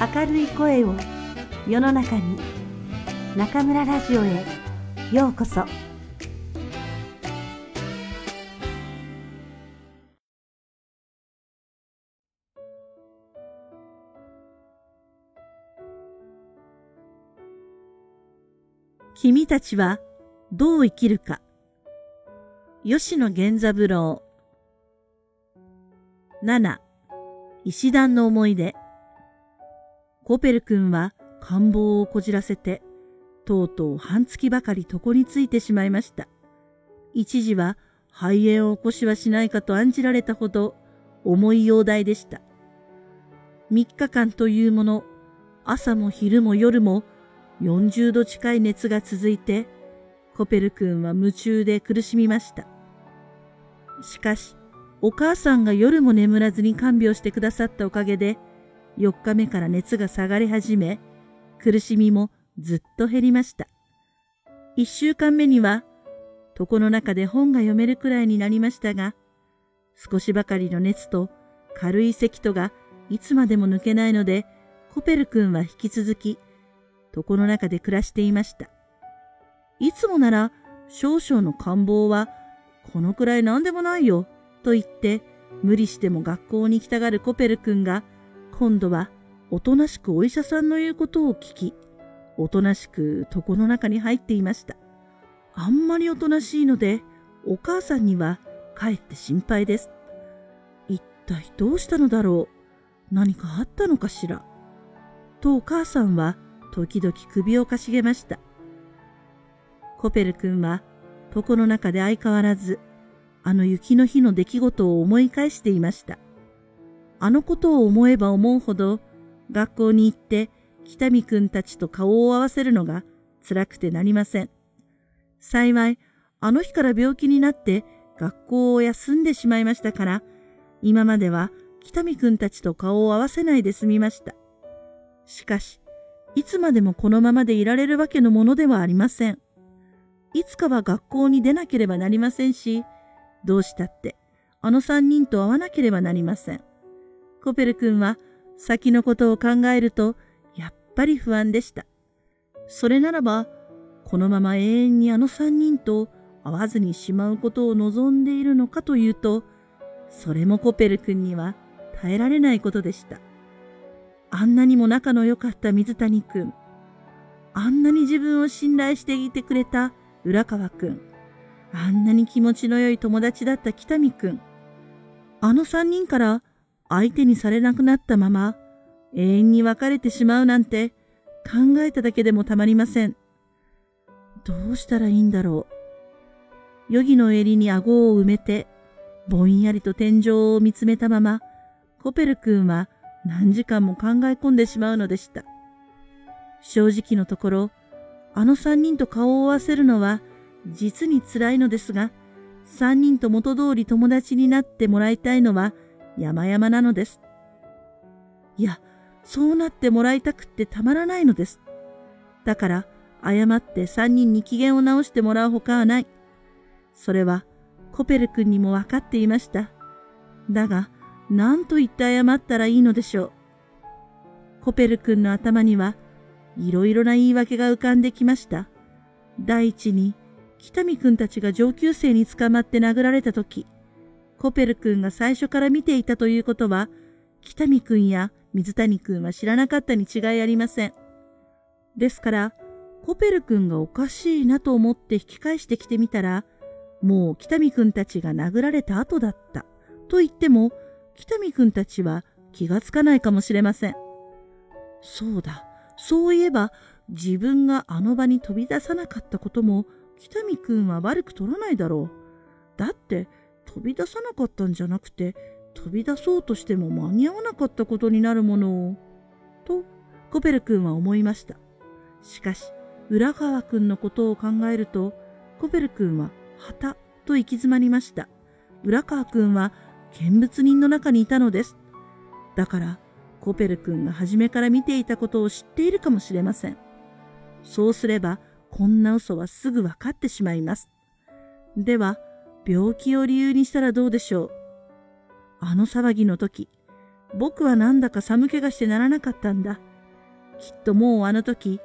明るい声を世の中に中村ラジオへようこそ。君たちはどう生きるか。吉野源三郎。7石段の思い出。コペル君は官房をこじらせてとうとう半月ばかり床についてしまいました。一時は肺炎を起こしはしないかと案じられたほど重い容体でした。3日間というもの朝も昼も夜も40度近い熱が続いてコペル君は夢中で苦しみました。しかしお母さんが夜も眠らずに看病してくださったおかげで、4日目から熱が下がり始め、苦しみもずっと減りました。1週間目には、床の中で本が読めるくらいになりましたが、少しばかりの熱と軽い咳とがいつまでも抜けないので、コペル君は引き続き、床の中で暮らしていました。いつもなら少々の感冒は、このくらい何でもないよ、と言って無理しても学校に来たがるコペル君が今度はおとなしくお医者さんの言うことを聞き、おとなしく床の中に入っていました。あんまりおとなしいので、お母さんにはかえって心配です。一体どうしたのだろう？何かあったのかしら？とお母さんは時々首をかしげました。コペル君は床の中で相変わらずあの雪の日の出来事を思い返していました。あのことを思えば思うほど、学校に行って北見くんたちと顔を合わせるのが辛くてなりません。幸い、あの日から病気になって学校を休んでしまいましたから、今までは北見くんたちと顔を合わせないで済みました。しかし、いつまでもこのままでいられるわけのものではありません。いつかは学校に出なければなりませんし、どうしたって、あの三人と会わなければなりません。コペル君は先のことを考えると、やっぱり不安でした。それならば、このまま永遠にあの三人と会わずにしまうことを望んでいるのかというと、それもコペル君には耐えられないことでした。あんなにも仲の良かった水谷君、あんなに自分を信頼していてくれた浦川君、あんなに気持ちの良い友達だった北見くん。あの三人から相手にされなくなったまま永遠に別れてしまうなんて考えただけでもたまりません。どうしたらいいんだろう。余儀の襟に顎を埋めて、ぼんやりと天井を見つめたまま、コペル君は何時間も考え込んでしまうのでした。正直のところ、あの三人と顔を合わせるのは実に辛いのですが、三人と元通り友達になってもらいたいのは山々なのです。いや、そうなってもらいたくってたまらないのです。だから、誤って三人に機嫌を直してもらうほかはない。それは、コペル君にも分かっていました。だが、何と言って謝ったらいいのでしょう。コペル君の頭には、いろいろな言い訳が浮かんできました。第一に、北見くんたちが上級生に捕まって殴られた時、コペル君が最初から見ていたということは、北見くんや水谷くんは知らなかったに違いありません。ですから、コペル君がおかしいなと思って引き返してきてみたら、もう北見くんたちが殴られた後だった。と言っても、北見くんたちは気がつかないかもしれません。そうだ。そういえば、自分があの場に飛び出さなかったことも北見くんは悪く取らないだろう。だって飛び出さなかったんじゃなくて飛び出そうとしても間に合わなかったことになるものを。とコペル君は思いました。しかし浦川君のことを考えるとコペル君は旗と行き詰まりました。浦川君は見物人の中にいたのです。だからコペル君が初めから見ていたことを知っているかもしれません。そうすればこんな嘘はすぐ分かってしまいます。では、病気を理由にしたらどうでしょう。あの騒ぎの時、僕はなんだか寒気がしてならなかったんだ。きっともうあの時、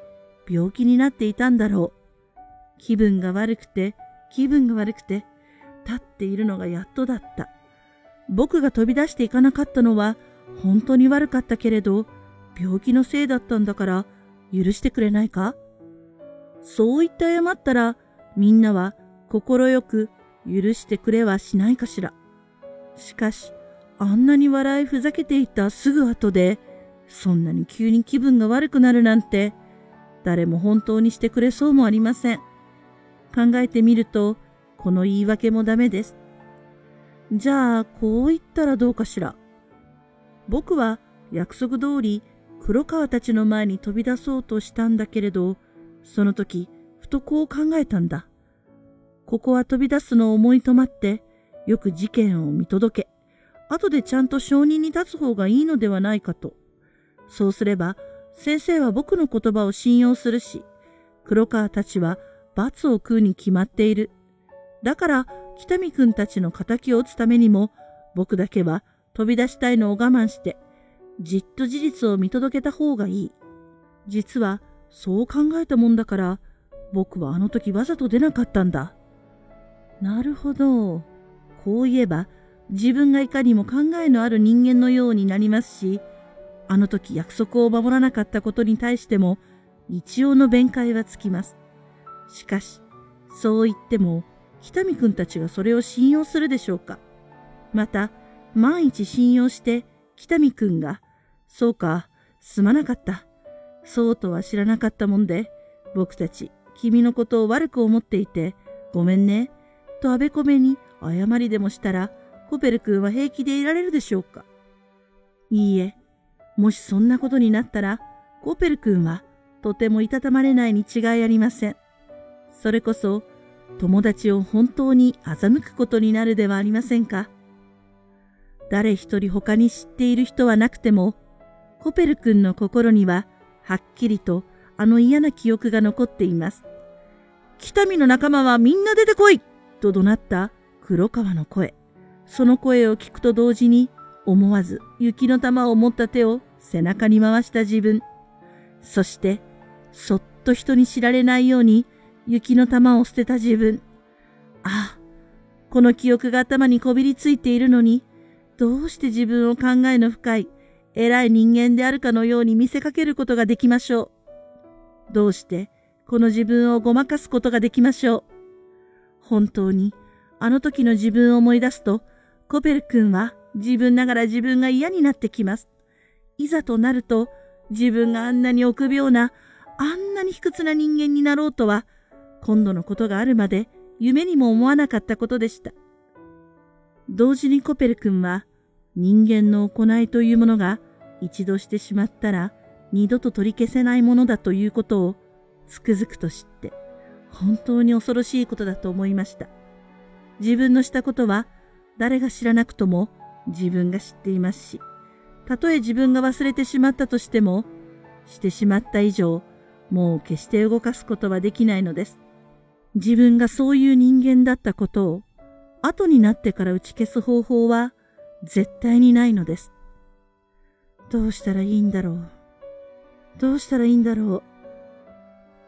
病気になっていたんだろう。気分が悪くて、気分が悪くて、立っているのがやっとだった。僕が飛び出していかなかったのは、本当に悪かったけれど、病気のせいだったんだから、許してくれないか？そう言って謝ったら、みんなは快く許してくれはしないかしら。しかし、あんなに笑いふざけていたすぐ後で、そんなに急に気分が悪くなるなんて、誰も本当にしてくれそうもありません。考えてみると、この言い訳もダメです。じゃあ、こう言ったらどうかしら。僕は約束通り黒川たちの前に飛び出そうとしたんだけれど、その時、ふとこう考えたんだ。ここは飛び出すのを思い止まって、よく事件を見届け、後でちゃんと証人に立つ方がいいのではないかと。そうすれば、先生は僕の言葉を信用するし、黒川たちは罰を食うに決まっている。だから、北見くんたちの仇を打つためにも、僕だけは飛び出したいのを我慢して、じっと事実を見届けた方がいい。実は、そう考えたもんだから、僕はあの時わざと出なかったんだ。なるほど。こう言えば、自分がいかにも考えのある人間のようになりますし、あの時約束を守らなかったことに対しても、一応の弁解はつきます。しかし、そう言っても、北見くんたちがそれを信用するでしょうか。また、万一信用して、北見くんが、そうか、すまなかった。そうとは知らなかったもんで、僕たち、君のことを悪く思っていて、ごめんね、とあべこべに謝りでもしたら、コペル君は平気でいられるでしょうか？いいえ、もしそんなことになったら、コペル君はとてもいたたまれないに違いありません。それこそ、友達を本当に欺くことになるではありませんか？誰一人他に知っている人はなくても、コペル君の心にははっきりとあの嫌な記憶が残っています。北見の仲間はみんな出てこいと怒鳴った黒川の声。その声を聞くと同時に思わず雪の玉を持った手を背中に回した自分。そして、そっと人に知られないように雪の玉を捨てた自分。ああ、この記憶が頭にこびりついているのに、どうして自分を考えの深い、偉い人間であるかのように見せかけることができましょう。どうして、この自分をごまかすことができましょう。本当に、あの時の自分を思い出すと、コペル君は自分ながら自分が嫌になってきます。いざとなると、自分があんなに臆病な、あんなに卑屈な人間になろうとは、今度のことがあるまで夢にも思わなかったことでした。同時にコペル君は、人間の行いというものが一度してしまったら二度と取り消せないものだということをつくづくと知って、本当に恐ろしいことだと思いました。自分のしたことは誰が知らなくとも自分が知っていますし、たとえ自分が忘れてしまったとしても、してしまった以上、もう決して動かすことはできないのです。自分がそういう人間だったことを、後になってから打ち消す方法は絶対にないのです。どうしたらいいんだろう。どうしたらいいんだろう。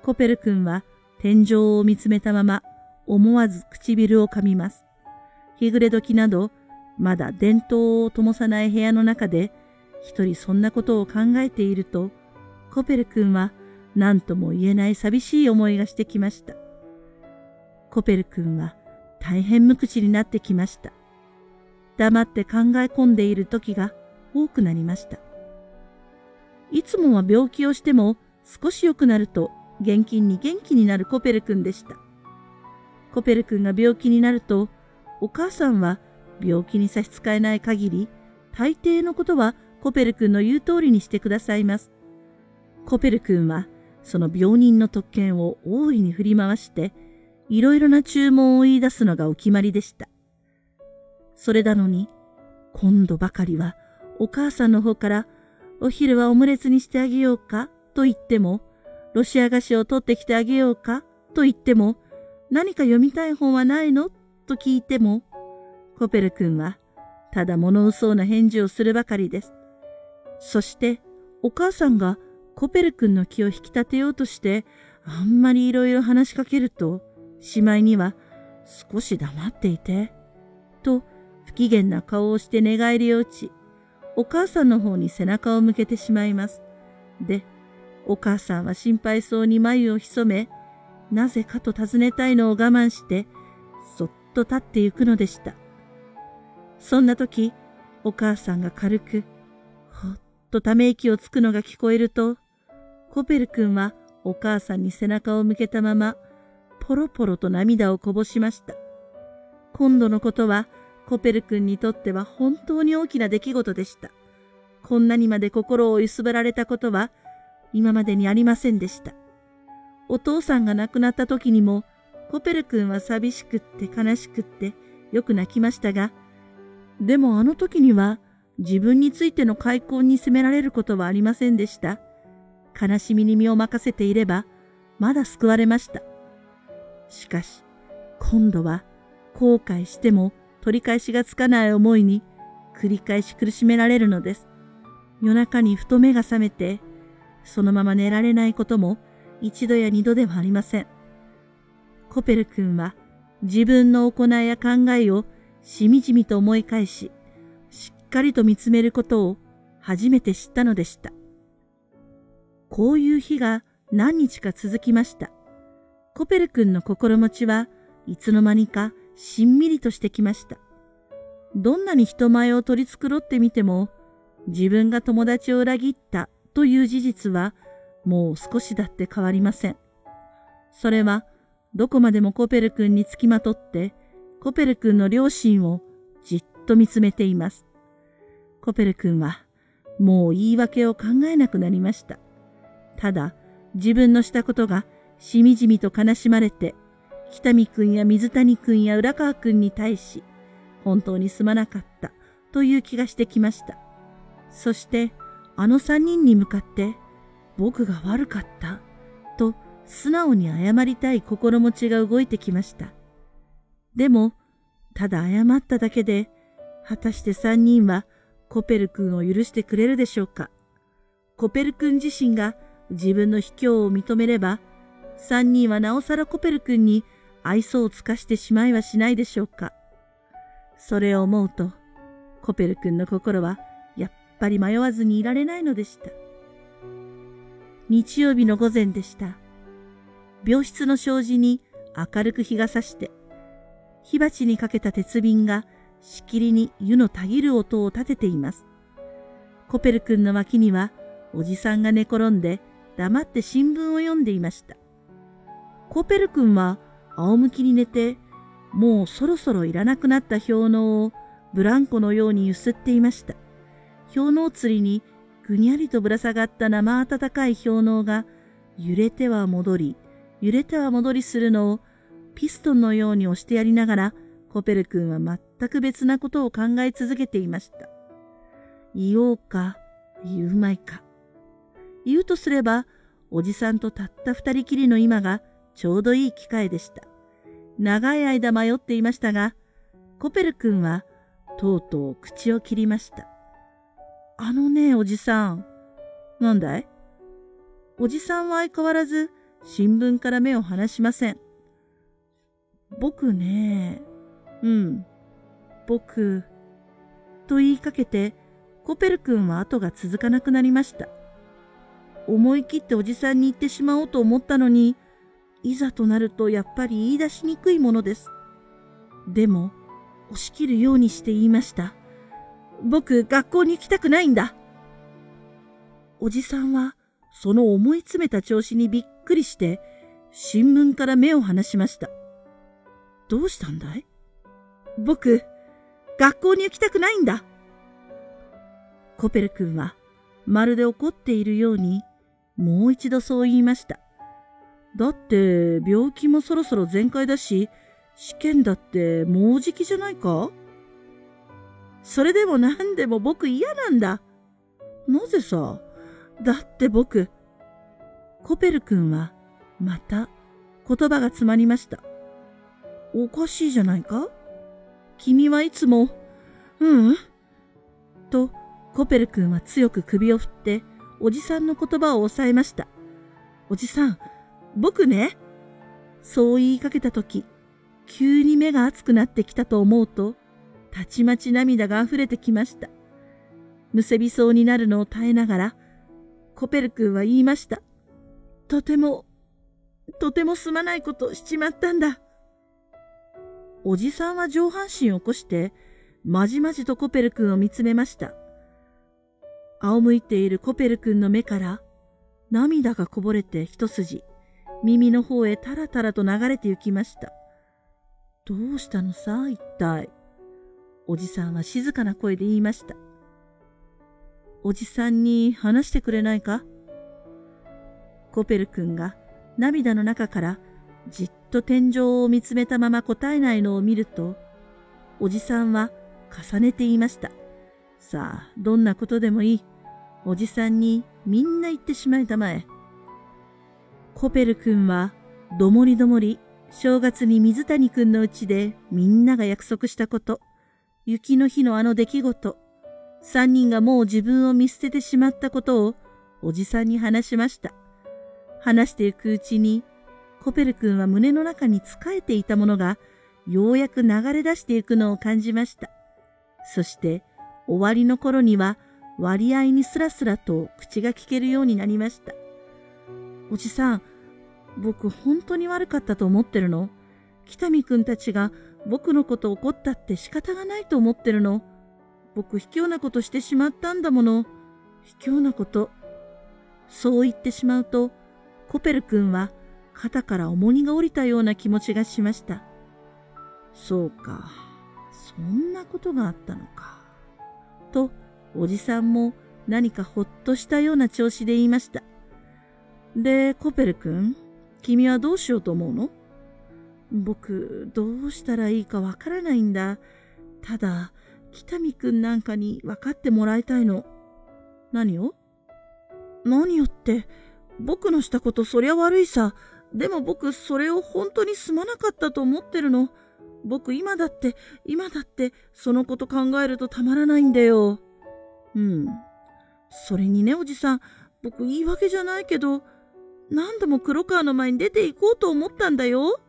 コペル君は天井を見つめたまま思わず唇を噛みます。日暮れ時など、まだ電灯を灯さない部屋の中で、一人そんなことを考えていると、コペル君は何とも言えない寂しい思いがしてきました。コペル君は大変無口になってきました。黙って考え込んでいる時が多くなりました。いつもは病気をしても少し良くなると現金に元気になるコペル君でした。コペル君が病気になるとお母さんは病気に差し支えない限り、大抵のことはコペル君の言う通りにしてくださいます。コペル君はその病人の特権を大いに振り回して、いろいろな注文を言い出すのがお決まりでした。それなのに、今度ばかりはお母さんの方からお昼はオムレツにしてあげようかと言っても、ロシア菓子を取ってきてあげようか？と言っても、何か読みたい本はないの？と聞いても、コペル君はただ物嘘な返事をするばかりです。そしてお母さんがコペル君の気を引き立てようとして、あんまりいろいろ話しかけると、しまいには、少し黙っていて、と不機嫌な顔をして寝返りを打ち、お母さんの方に背中を向けてしまいます。で、お母さんは心配そうに眉を潜め、なぜかと尋ねたいのを我慢して、そっと立ってゆくのでした。そんな時、お母さんが軽く、ほっとため息をつくのが聞こえると、コペル君はお母さんに背中を向けたまま、ポロポロと涙をこぼしました。今度のことは、コペル君にとっては本当に大きな出来事でした。こんなにまで心を揺すぶられたことは、今までにありませんでした。お父さんが亡くなった時にも、コペル君は寂しくって悲しくってよく泣きましたが、でもあの時には自分についての開口に責められることはありませんでした。悲しみに身を任せていれば、まだ救われました。しかし、今度は後悔しても取り返しがつかない思いに繰り返し苦しめられるのです。夜中にふと目が覚めて、そのまま寝られないことも一度や二度ではありません。コペル君は自分の行いや考えをしみじみと思い返し、しっかりと見つめることを初めて知ったのでした。こういう日が何日か続きました。コペル君の心持ちはいつの間にかしんみりとしてきました。どんなに人前を取り繕ってみても、自分が友達を裏切ったという事実はもう少しだって変わりません。それはどこまでもコペル君につきまとって、コペル君の両親をじっと見つめています。コペル君はもう言い訳を考えなくなりました。ただ自分のしたことがしみじみと悲しまれて、北見君や水谷君や浦川君に対し、本当にすまなかったという気がしてきました。そして、あの三人に向かって、僕が悪かったと素直に謝りたい心持ちが動いてきました。でも、ただ謝っただけで、果たして三人はコペル君を許してくれるでしょうか。コペル君自身が自分の卑怯を認めれば、三人はなおさらコペル君に愛想を尽かしてしまいはしないでしょうか。それを思うと、コペル君の心はぱり迷わずにいられないのでした。日曜日の午前でした。病室の障子に明るく日が差して、火鉢にかけた鉄瓶がしきりに湯のたぎる音を立てています。コペル君の脇にはおじさんが寝転んで黙って新聞を読んでいました。コペル君は仰向きに寝て、もうそろそろいらなくなった氷のをブランコのように揺すっていました。氷の釣りにぐにゃりとぶら下がった生暖かい氷のうが揺れては戻り、揺れては戻りするのをピストンのように押してやりながら、コペル君は全く別なことを考え続けていました。言おうか、言うまいか。言うとすれば、おじさんとたった二人きりの今がちょうどいい機会でした。長い間迷っていましたが、コペル君はとうとう口を切りました。あのね、おじさん。なんだい？おじさんは相変わらず新聞から目を離しません。僕ね、うん、僕、と言いかけて、コペル君は後が続かなくなりました。思い切っておじさんに言ってしまおうと思ったのに、いざとなるとやっぱり言い出しにくいものです。でも、押し切るようにして言いました。僕、学校に行きたくないんだ。おじさんは、その思い詰めた調子にびっくりして、新聞から目を離しました。どうしたんだい？僕、学校に行きたくないんだ。コペル君は、まるで怒っているように、もう一度そう言いました。だって、病気もそろそろ全開だし、試験だってもうじきじゃないか？それでも何でも僕嫌なんだ。なぜさ、だって僕、コペル君はまた言葉が詰まりました。おかしいじゃないか？君はいつも、ううん？と、コペル君は強く首を振っておじさんの言葉を抑えました。おじさん、僕ね、そう言いかけたとき、急に目が熱くなってきたと思うと、たちまち涙が溢れてきました。むせびそうになるのを耐えながら、コペル君は言いました。とても、とてもすまないことしちまったんだ。おじさんは上半身を起こして、まじまじとコペル君を見つめました。仰向いているコペル君の目から涙がこぼれて一筋、耳の方へたらたらと流れて行きました。どうしたのさ、一体。おじさんは静かな声で言いました。おじさんに話してくれないか？コペル君が涙の中からじっと天井を見つめたまま答えないのを見ると、おじさんは重ねて言いました。さあ、どんなことでもいい。おじさんにみんな言ってしまいたまえ。コペル君は、どもりどもり、正月に水谷君のうちでみんなが約束したこと、雪の日のあの出来事、三人がもう自分を見捨ててしまったことをおじさんに話しました。話していくうちに、コペル君は胸の中に仕えていたものが、ようやく流れ出していくのを感じました。そして、終わりの頃には、割合にスラスラと口が聞けるようになりました。おじさん、僕本当に悪かったと思ってるの？北見くんたちが僕のこと怒ったって仕方がないと思ってるの僕卑怯なことしてしまったんだもの。卑怯なこと。そう言ってしまうと、コペル君は肩から重荷が下りたような気持ちがしました。そうか、そんなことがあったのか。と、おじさんも何かほっとしたような調子で言いました。で、コペル君、君はどうしようと思うの？僕、どうしたらいいかわからないんだ。ただ、北見くんなんかに分かってもらいたいの。何を？何よって、僕のしたことそりゃ悪いさ。でも僕それを本当にすまなかったと思ってるの。僕今だって、今だってそのこと考えるとたまらないんだよ。うん。それにね、おじさん、僕言い訳じゃないけど、何度も黒川の前に出て行こうと思ったんだよ。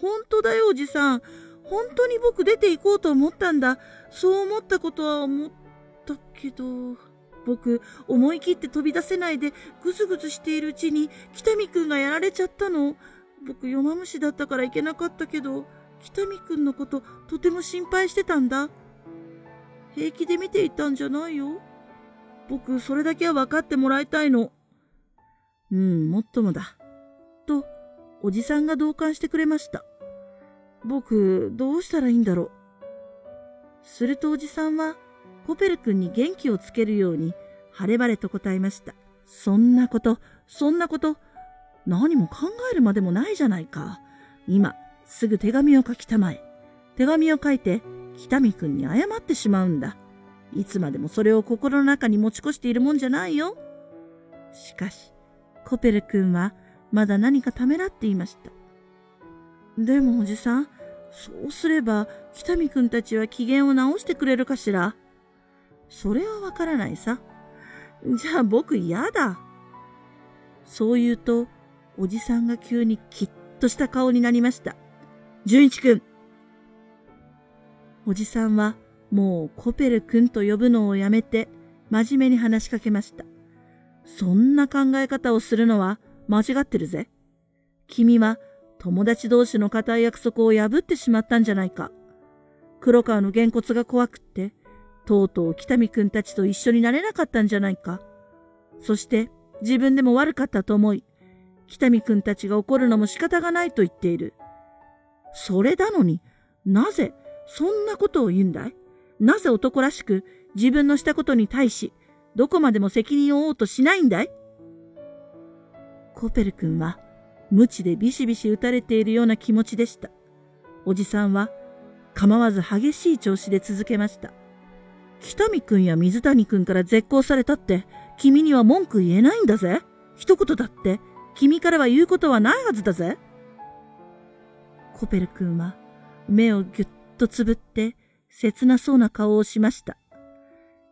本当だよ、おじさん。本当に僕出て行こうと思ったんだ。そう思ったことは思ったけど、僕、思い切って飛び出せないでぐずぐずしているうちに北見くんがやられちゃったの。僕、弱虫だったから行けなかったけど、北見くんのこととても心配してたんだ。平気で見ていたんじゃないよ。僕、それだけは分かってもらいたいの。うん、もっともだ。と、おじさんが同感してくれました。僕、どうしたらいいんだろう。するとおじさんは、コペル君に元気をつけるように、晴れ晴れと答えました。そんなこと、そんなこと、何も考えるまでもないじゃないか。今、すぐ手紙を書きたまえ。手紙を書いて、北見君に謝ってしまうんだ。いつまでもそれを心の中に持ち越しているもんじゃないよ。しかし、コペル君はまだ何かためらっていました。でもおじさん、そうすれば北見くんたちは機嫌を直してくれるかしらそれはわからないさ。じゃあ僕嫌だ。そう言うと、おじさんが急にきっとした顔になりました。純一くん。おじさんはもうコペルくんと呼ぶのをやめて真面目に話しかけました。そんな考え方をするのは間違ってるぜ。君は友達同士の固い約束を破ってしまったんじゃないか。黒川のげんこつが怖くって、とうとう北見くんたちと一緒になれなかったんじゃないか。そして自分でも悪かったと思い、北見くんたちが怒るのも仕方がないと言っている。それなのになぜそんなことを言うんだい？なぜ男らしく自分のしたことに対し、どこまでも責任を負おうとしないんだい？コペル君は無知でビシビシ打たれているような気持ちでした。おじさんは構わず激しい調子で続けました。北見くんや水谷くんから絶交されたって君には文句言えないんだぜ。一言だって君からは言うことはないはずだぜ。コペル君は目をぎゅっとつぶって切なそうな顔をしました。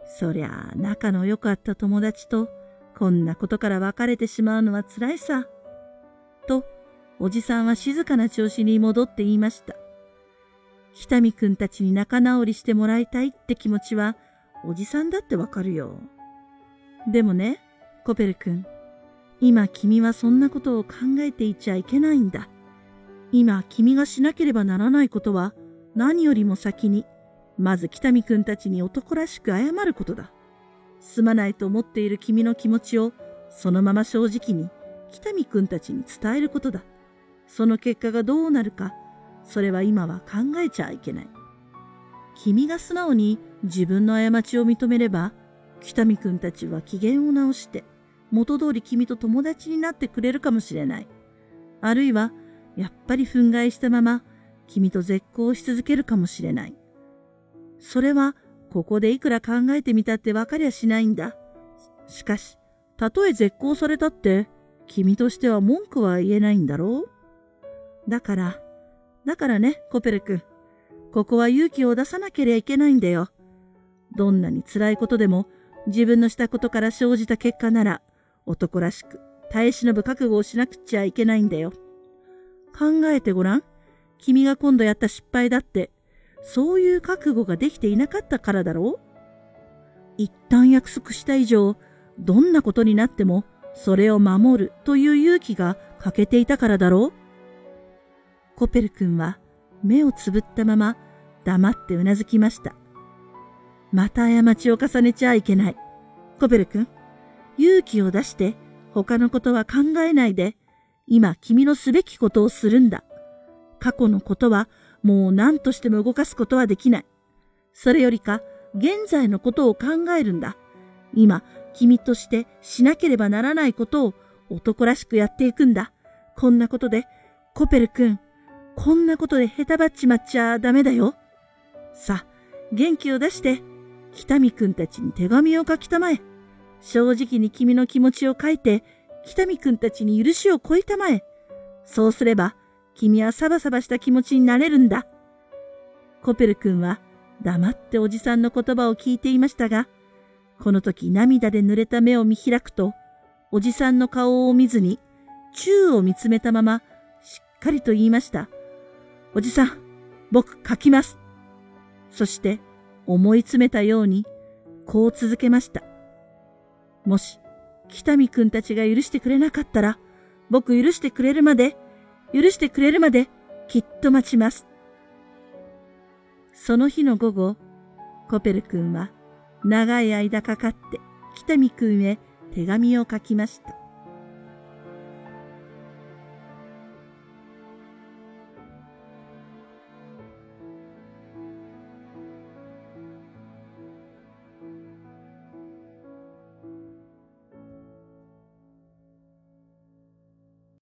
そりゃあ仲の良かった友達とこんなことから別れてしまうのは辛いさ。と、おじさんは静かな調子に戻って言いました。北見くんたちに仲直りしてもらいたいって気持ちは、おじさんだってわかるよ。でもね、コペル君。今君はそんなことを考えていちゃいけないんだ。今君がしなければならないことは何よりも先に、まず北見くんたちに男らしく謝ることだ。すまないと思っている君の気持ちをそのまま正直に北見くんたちに伝えることだ。その結果がどうなるか、それは今は考えちゃいけない。君が素直に自分の過ちを認めれば、北見くんたちは機嫌を直して、元通り君と友達になってくれるかもしれない。あるいは、やっぱり憤慨したまま、君と絶交し続けるかもしれない。それは、ここでいくら考えてみたって分かりゃしないんだ。しかし、たとえ絶交されたって、君としては文句は言えないんだろうだから、だからね、コペル君。ここは勇気を出さなければいけないんだよ。どんなに辛いことでも自分のしたことから生じた結果なら男らしく耐え忍ぶ覚悟をしなくちゃいけないんだよ。考えてごらん。君が今度やった失敗だって、そういう覚悟ができていなかったからだろう？一旦約束した以上、どんなことになってもそれを守るという勇気が欠けていたからだろう？コペル君は目をつぶったまま黙ってうなずきました。また過ちを重ねちゃいけない。コペル君、勇気を出して他のことは考えないで、今君のすべきことをするんだ。過去のことはもう何としても動かすことはできない。それよりか、現在のことを考えるんだ。今、君としてしなければならないことを男らしくやっていくんだ。こんなことで、コペル君、こんなことで下手ばっちまっちゃダメだよ。さあ、元気を出して、北見くんたちに手紙を書きたまえ。正直に君の気持ちを書いて、北見くんたちに許しをこいたまえ。そうすれば、君はサバサバした気持ちになれるんだ。コペル君は黙っておじさんの言葉を聞いていましたが、この時涙で濡れた目を見開くと、おじさんの顔を見ずに、宙を見つめたまま、しっかりと言いました。おじさん、僕書きます。そして、思い詰めたように、こう続けました。もし、北見くんたちが許してくれなかったら、僕許してくれるまで、許してくれるまで、きっと待ちます。その日の午後、コペル君は長い間かかって北見君へ手紙を書きました。